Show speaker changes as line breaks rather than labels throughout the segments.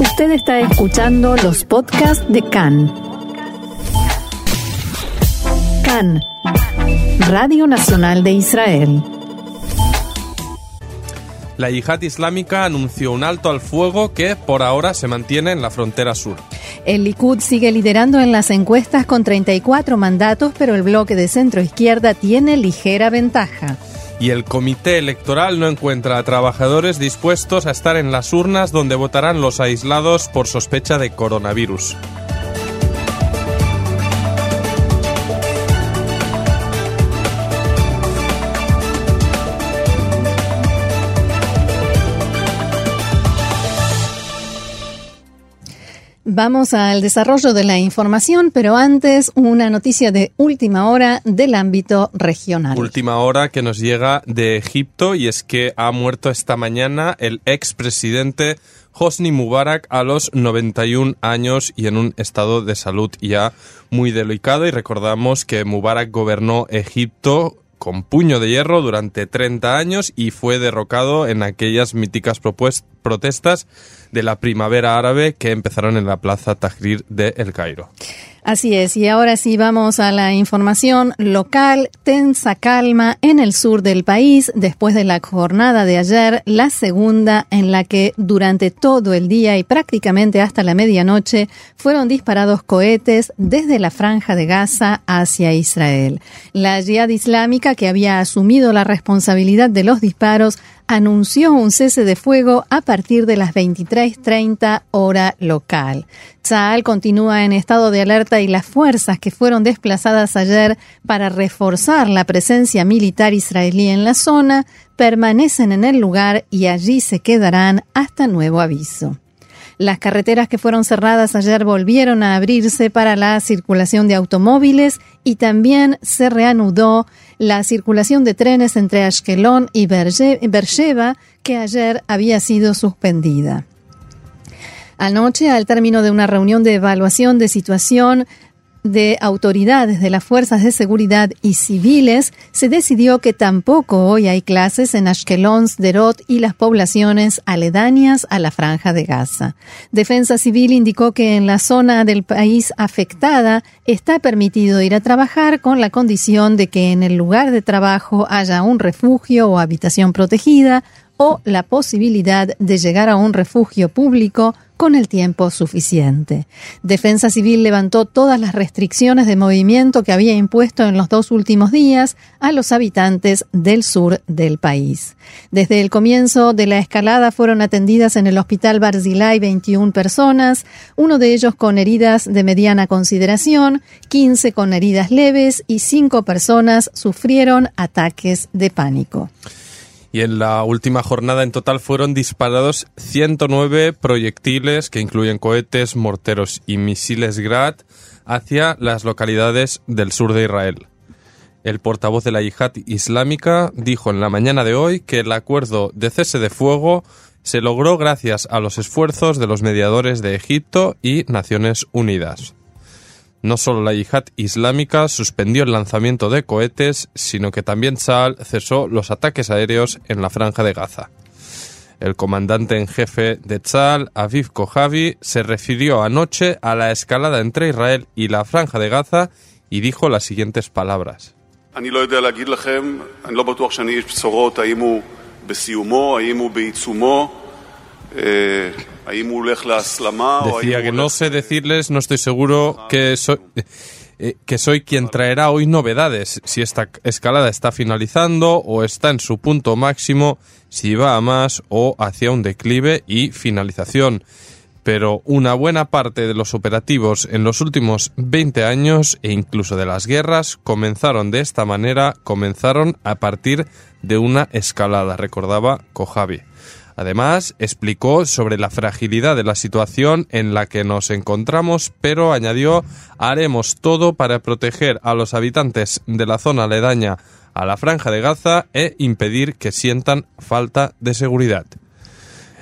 Usted está escuchando los podcasts de CAN. CAN, Radio Nacional de Israel.
La yihad islámica anunció un alto al fuego que por ahora se mantiene en la frontera sur.
El Likud sigue liderando en las encuestas con 34 mandatos, pero el bloque de centro izquierda tiene ligera ventaja.
Y el comité electoral no encuentra a trabajadores dispuestos a estar en las urnas donde votarán los aislados por sospecha de coronavirus.
Vamos al desarrollo de la información, pero antes una noticia de última hora del ámbito regional.
Última hora que nos llega de Egipto y es que ha muerto esta mañana el expresidente Hosni Mubarak a los 91 años y en un estado de salud ya muy delicado y recordamos que Mubarak gobernó Egipto con puño de hierro durante 30 años y fue derrocado en aquellas míticas protestas de la primavera árabe que empezaron en la plaza Tahrir de El Cairo.
Así es, y ahora sí vamos a la información local. Tensa calma en el sur del país después de la jornada de ayer, la segunda en la que durante todo el día y prácticamente hasta la medianoche fueron disparados cohetes desde la franja de Gaza hacia Israel. La Jihad Islámica, que había asumido la responsabilidad de los disparos, anunció un cese de fuego a partir de las 23:30 hora local. Tzal continúa en estado de alerta y las fuerzas que fueron desplazadas ayer para reforzar la presencia militar israelí en la zona permanecen en el lugar y allí se quedarán hasta nuevo aviso. Las carreteras que fueron cerradas ayer volvieron a abrirse para la circulación de automóviles y también se reanudó la circulación de trenes entre Ashkelon y Beersheba, que ayer había sido suspendida. Anoche, al término de una reunión de evaluación de situación, de autoridades de las fuerzas de seguridad y civiles, se decidió que tampoco hoy hay clases en Ashkelon, Sderot y las poblaciones aledañas a la franja de Gaza. Defensa Civil indicó que en la zona del país afectada está permitido ir a trabajar con la condición de que en el lugar de trabajo haya un refugio o habitación protegida o la posibilidad de llegar a un refugio público con el tiempo suficiente. Defensa Civil levantó todas las restricciones de movimiento que había impuesto en los dos últimos días a los habitantes del sur del país. Desde el comienzo de la escalada fueron atendidas en el hospital Barzilai 21 personas, uno de ellos con heridas de mediana consideración, 15 con heridas leves y 5 personas sufrieron ataques de pánico
y en la última jornada en total fueron disparados 109 proyectiles que incluyen cohetes, morteros y misiles Grad hacia las localidades del sur de Israel. El portavoz de la yihad islámica dijo en la mañana de hoy que el acuerdo de cese de fuego se logró gracias a los esfuerzos de los mediadores de Egipto y Naciones Unidas. No solo la yihad islámica suspendió el lanzamiento de cohetes, sino que también Saal cesó los ataques aéreos en la franja de Gaza. El comandante en jefe de Tzal, Aviv Kojavi, se refirió anoche a la escalada entre Israel y la franja de Gaza y dijo las siguientes palabras. Decía que no sé decirles, no estoy seguro que soy, eh, que soy quien traerá hoy novedades, si esta escalada está finalizando o está en su punto máximo, si va a más o hacia un declive y finalización. Pero una buena parte de los operativos en los últimos 20 años e incluso de las guerras comenzaron de esta manera, comenzaron a partir de una escalada, recordaba Kojavi. Además, explicó sobre la fragilidad de la situación en la que nos encontramos, pero añadió, haremos todo para proteger a los habitantes de la zona aledaña a la franja de Gaza e impedir que sientan falta de seguridad.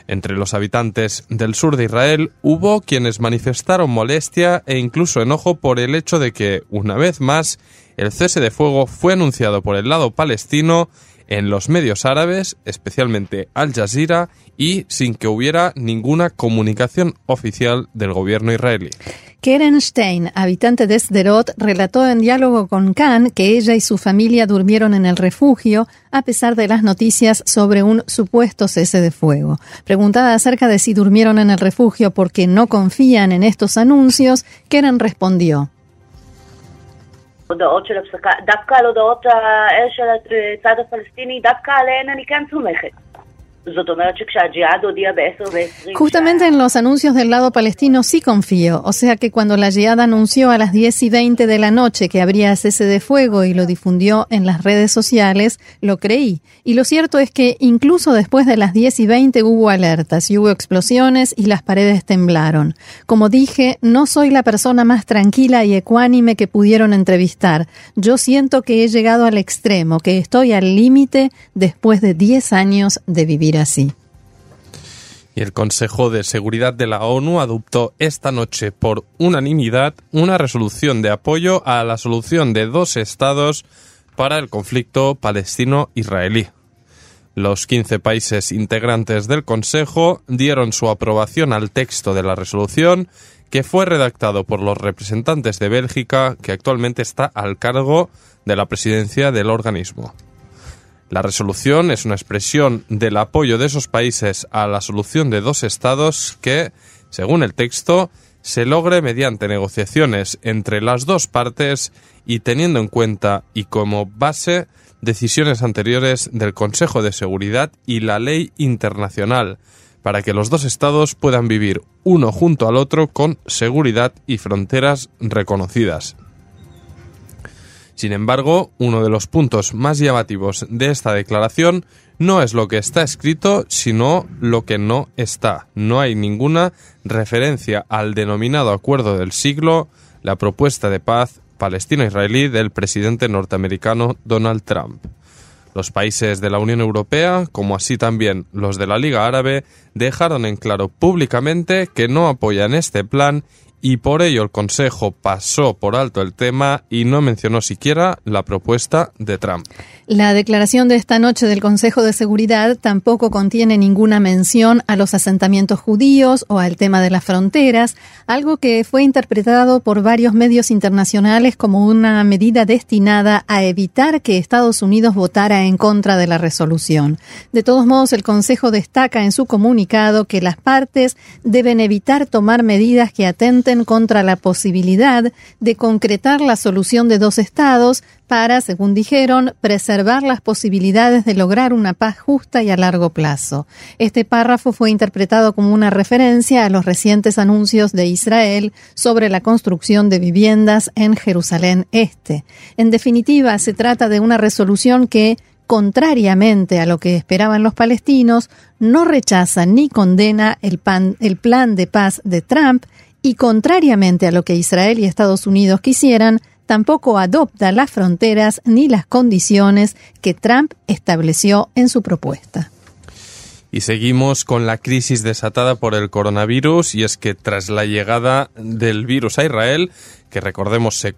Entre los habitantes del sur de Israel hubo quienes manifestaron molestia e incluso enojo por el hecho de que, una vez más, el cese de fuego fue anunciado por el lado palestino en los medios árabes, especialmente Al Jazeera, y sin que hubiera ninguna comunicación oficial del gobierno israelí.
Keren Stein, habitante de Sderot, relató en diálogo con Khan que ella y su familia durmieron en el refugio a pesar de las noticias sobre un supuesto cese de fuego. Preguntada acerca de si durmieron en el refugio porque no confían en estos anuncios, Keren respondió.
הודעות של הפסקה, דווקא על הודעות האלה של הצד הפלסטיני, דווקא עליהן אני כן סומכת.
Justamente en los anuncios del lado palestino sí confío, o sea que cuando la Jihad anunció a las 10 y 20 de la noche que habría cese de fuego y lo difundió en las redes sociales, lo creí. Y lo cierto es que incluso después de las 10 y 20 hubo alertas y hubo explosiones y las paredes temblaron. Como dije, no soy la persona más tranquila y ecuánime que pudieron entrevistar. Yo siento que he llegado al extremo, que estoy al límite después de 10 años de vivir así.
Y el Consejo de Seguridad de la ONU adoptó esta noche por unanimidad una resolución de apoyo a la solución de dos estados para el conflicto palestino-israelí. Los 15 países integrantes del Consejo dieron su aprobación al texto de la resolución que fue redactado por los representantes de Bélgica que actualmente está al cargo de la presidencia del organismo. La resolución es una expresión del apoyo de esos países a la solución de dos estados que, según el texto, se logre mediante negociaciones entre las dos partes y teniendo en cuenta y como base decisiones anteriores del Consejo de Seguridad y la ley internacional, para que los dos estados puedan vivir uno junto al otro con seguridad y fronteras reconocidas. Sin embargo, uno de los puntos más llamativos de esta declaración no es lo que está escrito, sino lo que no está. No hay ninguna referencia al denominado acuerdo del siglo, la propuesta de paz palestino-israelí del presidente norteamericano Donald Trump. Los países de la Unión Europea, como así también los de la Liga Árabe, dejaron en claro públicamente que no apoyan este plan y por ello el Consejo pasó por alto el tema y no mencionó siquiera la propuesta de Trump.
La declaración de esta noche del Consejo de Seguridad tampoco contiene ninguna mención a los asentamientos judíos o al tema de las fronteras, algo que fue interpretado por varios medios internacionales como una medida destinada a evitar que Estados Unidos votara en contra de la resolución. De todos modos, el Consejo destaca en su comunicado que las partes deben evitar tomar medidas que atenten contra la posibilidad de concretar la solución de dos estados para, según dijeron, preservar las posibilidades de lograr una paz justa y a largo plazo. Este párrafo fue interpretado como una referencia a los recientes anuncios de Israel sobre la construcción de viviendas en Jerusalén Este. En definitiva, se trata de una resolución que contrariamente a lo que esperaban los palestinos, no rechaza ni condena el, plan de paz de Trump y contrariamente a lo que Israel y Estados Unidos quisieran, tampoco adopta las fronteras ni las condiciones que Trump estableció en su propuesta.
Y seguimos con la crisis desatada por el coronavirus y es que tras la llegada del virus a Israel, que recordemos se,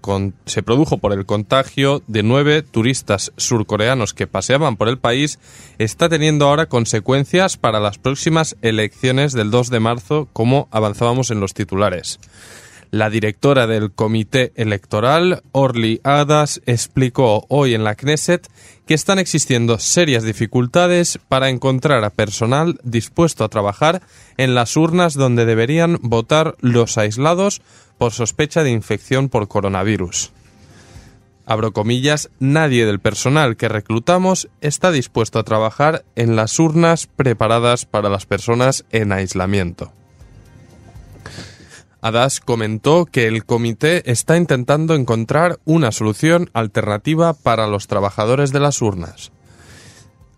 se produjo por el contagio de nueve turistas surcoreanos que paseaban por el país, está teniendo ahora consecuencias para las próximas elecciones del 2 de marzo, como avanzábamos en los titulares. La directora del Comité Electoral, Orly Adas, explicó hoy en la Knesset que están existiendo serias dificultades para encontrar a personal dispuesto a trabajar en las urnas donde deberían votar los aislados por sospecha de infección por coronavirus. Abro comillas, nadie del personal que reclutamos está dispuesto a trabajar en las urnas preparadas para las personas en aislamiento. Adas comentó que el comité está intentando encontrar una solución alternativa para los trabajadores de las urnas.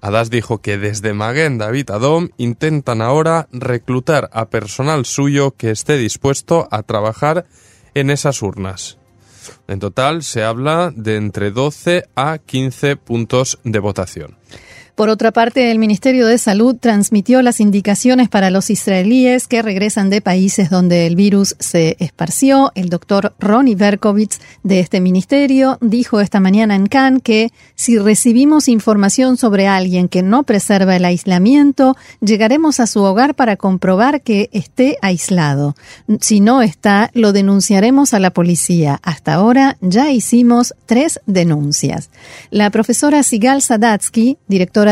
Adas dijo que desde Maguen David intentan ahora reclutar a personal suyo que esté dispuesto a trabajar en esas urnas. En total se habla de entre 12 a 15 puntos de votación.
Por otra parte, el Ministerio de Salud transmitió las indicaciones para los israelíes que regresan de países donde el virus se esparció. El doctor Ronnie Berkovitz de este ministerio dijo esta mañana en Cannes que si recibimos información sobre alguien que no preserva el aislamiento, llegaremos a su hogar para comprobar que esté aislado. Si no está, lo denunciaremos a la policía. Hasta ahora ya hicimos tres denuncias. La profesora Sigal Sadatsky,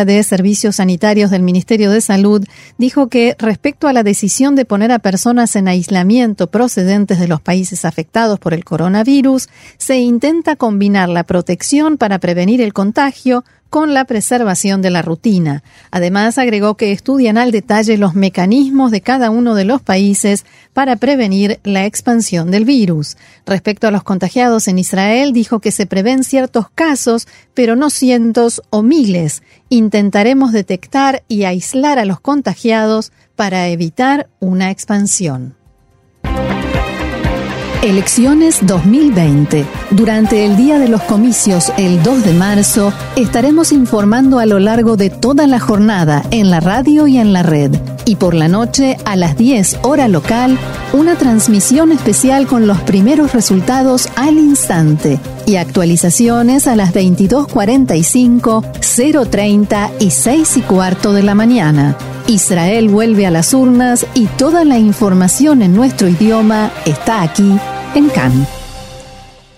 de Servicios Sanitarios del Ministerio de Salud, dijo que respecto a la decisión de poner a personas en aislamiento procedentes de los países afectados por el coronavirus, se intenta combinar la protección para prevenir el contagio con la preservación de la rutina. Además, agregó que estudian al detalle los mecanismos de cada uno de los países para prevenir la expansión del virus. Respecto a los contagiados en Israel, dijo que se prevén ciertos casos, pero no cientos o miles. Intentaremos detectar y aislar a los contagiados para evitar una expansión. Elecciones 2020. Durante el día de los comicios, el 2 de marzo, estaremos informando a lo largo de toda la jornada en la radio y en la red. Y por la noche, a las 10 hora local, una transmisión especial con los primeros resultados al instante y actualizaciones a las 22.45, 0.30 y 6 y cuarto de la mañana. Israel vuelve a las urnas y toda la información en nuestro idioma está aquí en Cannes.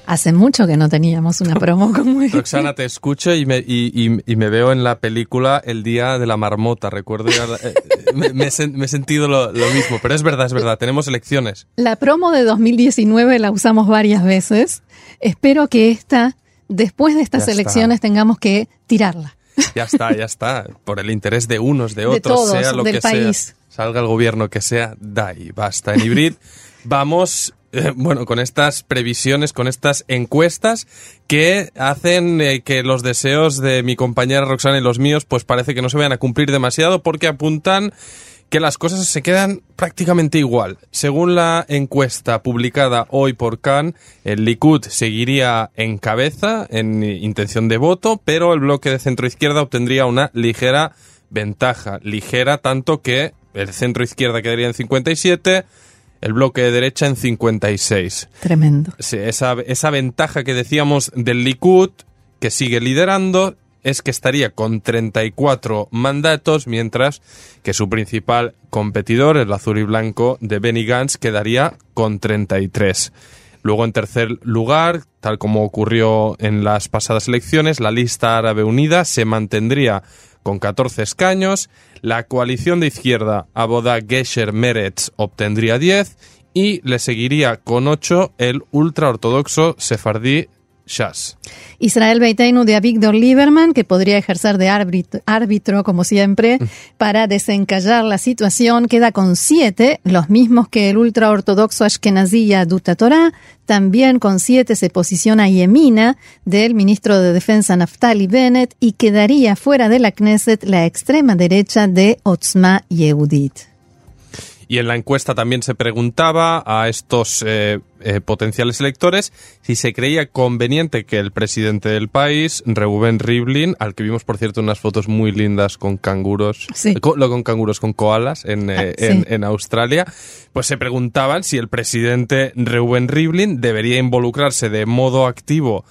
Hace mucho que no teníamos una promo como esta.
Roxana, te escucho y me, y, y, me veo en la película El Día de la Marmota. Recuerdo, ya, eh, me, me, he sentido lo, lo, mismo, pero es verdad, es verdad, tenemos elecciones.
La promo de 2019 la usamos varias veces. Espero que esta, después de estas ya elecciones, está. tengamos que tirarla.
Ya está, ya está. Por el interés de unos, de otros,
de todos,
sea lo
del
que
país.
sea. Salga el gobierno que sea, da y basta. En hibrid vamos bueno, con estas previsiones, con estas encuestas que hacen eh, que los deseos de mi compañera Roxana y los míos, pues parece que no se vayan a cumplir demasiado porque apuntan que las cosas se quedan prácticamente igual. Según la encuesta publicada hoy por Cannes, el Likud seguiría en cabeza en intención de voto, pero el bloque de centro izquierda obtendría una ligera ventaja, ligera tanto que el centro izquierda quedaría en 57, el bloque de derecha en 56.
Tremendo.
Sí, esa, esa ventaja que decíamos del Likud, que sigue liderando, es que estaría con 34 mandatos, mientras que su principal competidor, el azul y blanco de Benny Gantz, quedaría con 33. Luego, en tercer lugar, tal como ocurrió en las pasadas elecciones, la lista árabe unida se mantendría con 14 escaños, la coalición de izquierda Aboda Gesher Meretz obtendría 10 y le seguiría con 8 el ultraortodoxo sefardí
Israel Beiteinu de Avigdor Lieberman, que podría ejercer de árbitro, árbitro como siempre, para desencallar la situación, queda con siete, los mismos que el ultraortodoxo Ashkenazi Yaduta Torah. También con siete se posiciona Yemina, del ministro de Defensa Naftali Bennett, y quedaría fuera de la Knesset la extrema derecha de Otzma Yehudit.
Y en la encuesta también se preguntaba a estos eh, eh, potenciales electores si se creía conveniente que el presidente del país, Reuben Rivlin, al que vimos por cierto unas fotos muy lindas con canguros,
sí.
con, no con canguros, con koalas en, eh,
Ah, sí.
en, en Australia, pues se preguntaban si el presidente Reuben Rivlin debería involucrarse de modo activo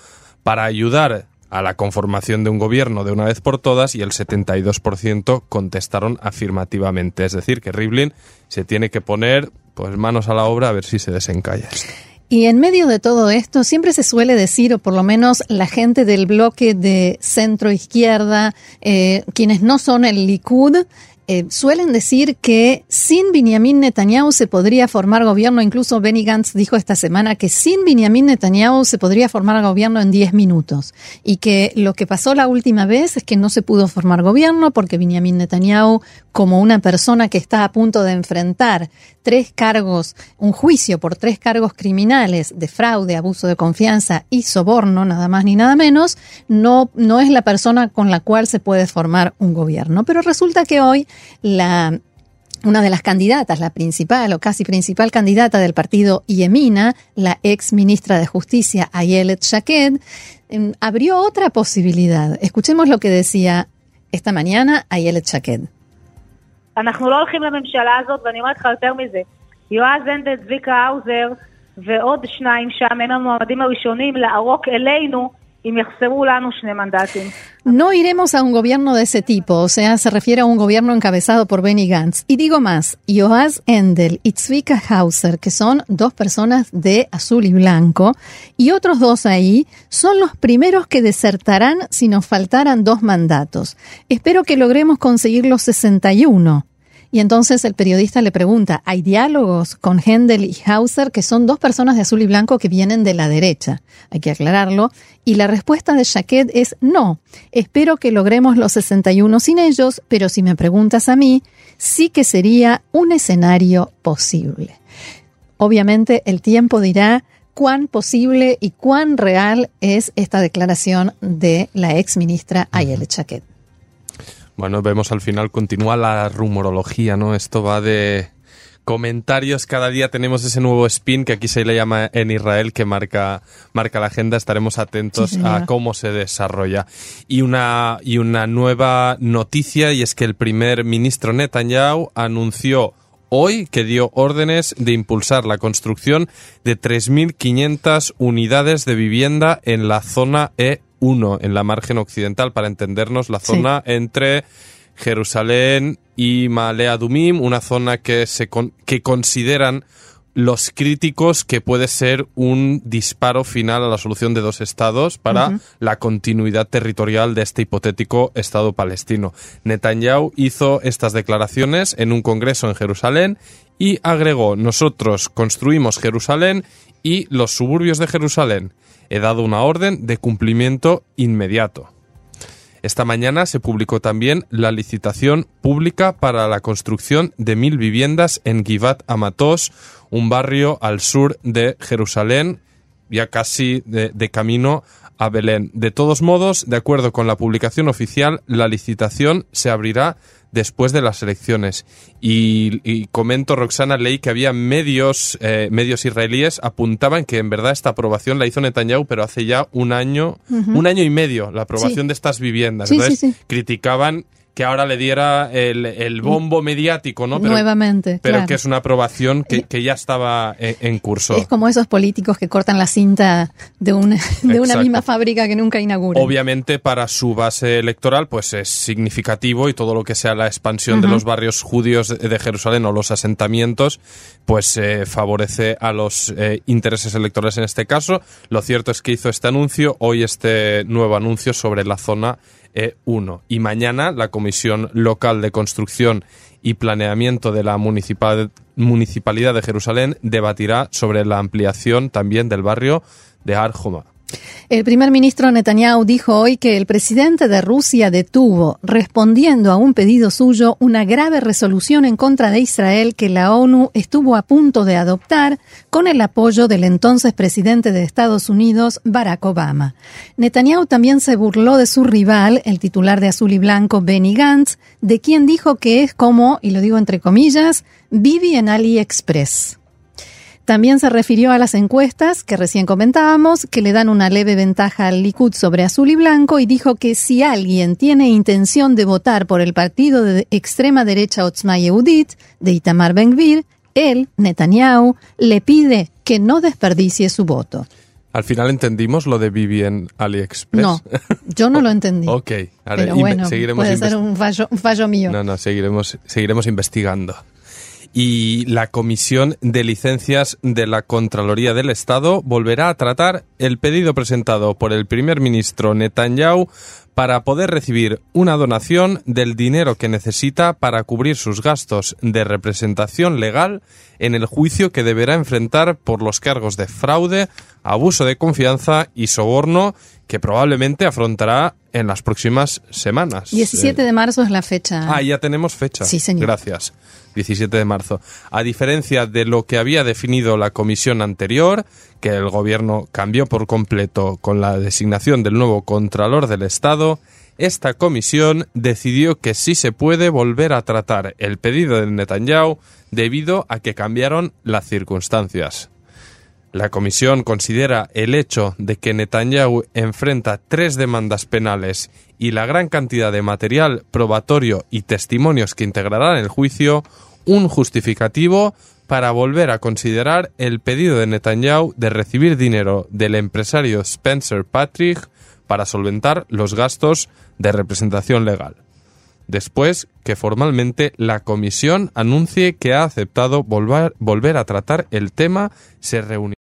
para ayudar a la conformación de un gobierno de una vez por todas y el 72% contestaron afirmativamente. Es decir, que Rivlin se tiene que poner pues manos a la obra a ver si se desencalla.
Y en medio de todo esto, siempre se suele decir, o por lo menos la gente del bloque de centro izquierda, eh, quienes no son el Likud, eh, suelen decir que sin Benjamin Netanyahu se podría formar gobierno. Incluso Benny Gantz dijo esta semana que sin Benjamin Netanyahu se podría formar gobierno en 10 minutos. Y que lo que pasó la última vez es que no se pudo formar gobierno porque Benjamin Netanyahu, como una persona que está a punto de enfrentar tres cargos, un juicio por tres cargos criminales de fraude, abuso de confianza y soborno, nada más ni nada menos, no, no es la persona con la cual se puede formar un gobierno. Pero resulta que hoy la una de las candidatas, la principal o casi principal candidata del partido Yemina, la ex ministra de Justicia Ayelet Shaked, eh, abrió otra posibilidad. Escuchemos lo que decía esta mañana Ayelet Shaked.
אנחנו לא הולכים לממשלה הזאת, ואני אומרת לך יותר מזה. יועז הנדל, צביקה האוזר ועוד שניים שם, הם המועמדים הראשונים לערוק אלינו
No iremos a un gobierno de ese tipo, o sea, se refiere a un gobierno encabezado por Benny Gantz. Y digo más, Joaz Endel y Zvika Hauser, que son dos personas de azul y blanco, y otros dos ahí, son los primeros que desertarán si nos faltaran dos mandatos. Espero que logremos conseguir los 61. Y entonces el periodista le pregunta, ¿hay diálogos con Händel y Hauser, que son dos personas de azul y blanco que vienen de la derecha? Hay que aclararlo. Y la respuesta de Jacquet es no. Espero que logremos los 61 sin ellos, pero si me preguntas a mí, sí que sería un escenario posible. Obviamente el tiempo dirá cuán posible y cuán real es esta declaración de la ex ministra Ayele Chaquet.
Bueno, vemos al final, continúa la rumorología, ¿no? Esto va de comentarios, cada día tenemos ese nuevo spin que aquí se le llama en Israel que marca, marca la agenda, estaremos atentos a cómo se desarrolla. Y una, y una nueva noticia y es que el primer ministro Netanyahu anunció hoy que dio órdenes de impulsar la construcción de 3.500 unidades de vivienda en la zona E uno en la margen occidental, para entendernos, la zona entre Jerusalén y Malea Dumim, una zona que, se que consideran los críticos que puede ser un disparo final a la solución de dos estados para la continuidad territorial de este hipotético Estado palestino. Netanyahu hizo estas declaraciones en un congreso en Jerusalén y agregó, nosotros construimos Jerusalén y los suburbios de Jerusalén he dado una orden de cumplimiento inmediato. Esta mañana se publicó también la licitación pública para la construcción de mil viviendas en Givat Amatos, un barrio al sur de Jerusalén, ya casi de, de camino a Belén. De todos modos, de acuerdo con la publicación oficial, la licitación se abrirá después de las elecciones. Y, comento, Roxana, leí que había medios, eh, medios israelíes apuntaban que en verdad esta aprobación la hizo Netanyahu, pero hace ya un año, un año y medio, la aprobación de estas viviendas. Entonces, criticaban que ahora le diera el, bombo mediático, ¿no?
Nuevamente.
Pero que es una aprobación que, ya estaba en, curso.
Es como esos políticos que cortan la cinta de una, de una misma fábrica que nunca inauguran.
Obviamente, para su base electoral, pues es significativo y todo lo que sea la expansión de los barrios judíos de, Jerusalén o los asentamientos, pues eh, favorece a los eh, intereses electorales en este caso. Lo cierto es que hizo este anuncio, hoy este nuevo anuncio sobre la zona e1. Y mañana la Comisión Local de Construcción y Planeamiento de la Municipalidad de Jerusalén debatirá sobre la ampliación también del barrio de Arjoma.
El primer ministro Netanyahu dijo hoy que el presidente de Rusia detuvo, respondiendo a un pedido suyo, una grave resolución en contra de Israel que la ONU estuvo a punto de adoptar con el apoyo del entonces presidente de Estados Unidos, Barack Obama. Netanyahu también se burló de su rival, el titular de Azul y Blanco, Benny Gantz, de quien dijo que es como, y lo digo entre comillas, Vivi en AliExpress. También se refirió a las encuestas que recién comentábamos, que le dan una leve ventaja al Likud sobre azul y blanco, y dijo que si alguien tiene intención de votar por el partido de extrema derecha Otzma Yehudit, de Itamar Ben-Gvir, él, Netanyahu, le pide que no desperdicie su voto.
Al final entendimos lo de Vivian AliExpress.
No, yo no lo entendí.
ok,
pero bueno, puede ser un fallo, un fallo mío.
No, no, seguiremos, seguiremos investigando y la Comisión de Licencias de la Contraloría del Estado volverá a tratar el pedido presentado por el primer ministro Netanyahu para poder recibir una donación del dinero que necesita para cubrir sus gastos de representación legal en el juicio que deberá enfrentar por los cargos de fraude, abuso de confianza y soborno que probablemente afrontará en las próximas semanas.
17 de marzo es la fecha.
Ah, ya tenemos fecha.
Sí, señor.
Gracias. 17 de marzo. A diferencia de lo que había definido la comisión anterior, que el gobierno cambió por completo con la designación del nuevo Contralor del Estado, esta comisión decidió que sí se puede volver a tratar el pedido de Netanyahu debido a que cambiaron las circunstancias. La comisión considera el hecho de que Netanyahu enfrenta tres demandas penales y la gran cantidad de material probatorio y testimonios que integrarán el juicio un justificativo para volver a considerar el pedido de Netanyahu de recibir dinero del empresario Spencer Patrick para solventar los gastos de representación legal. Después que formalmente la comisión anuncie que ha aceptado volver, volver a tratar el tema, se reunirá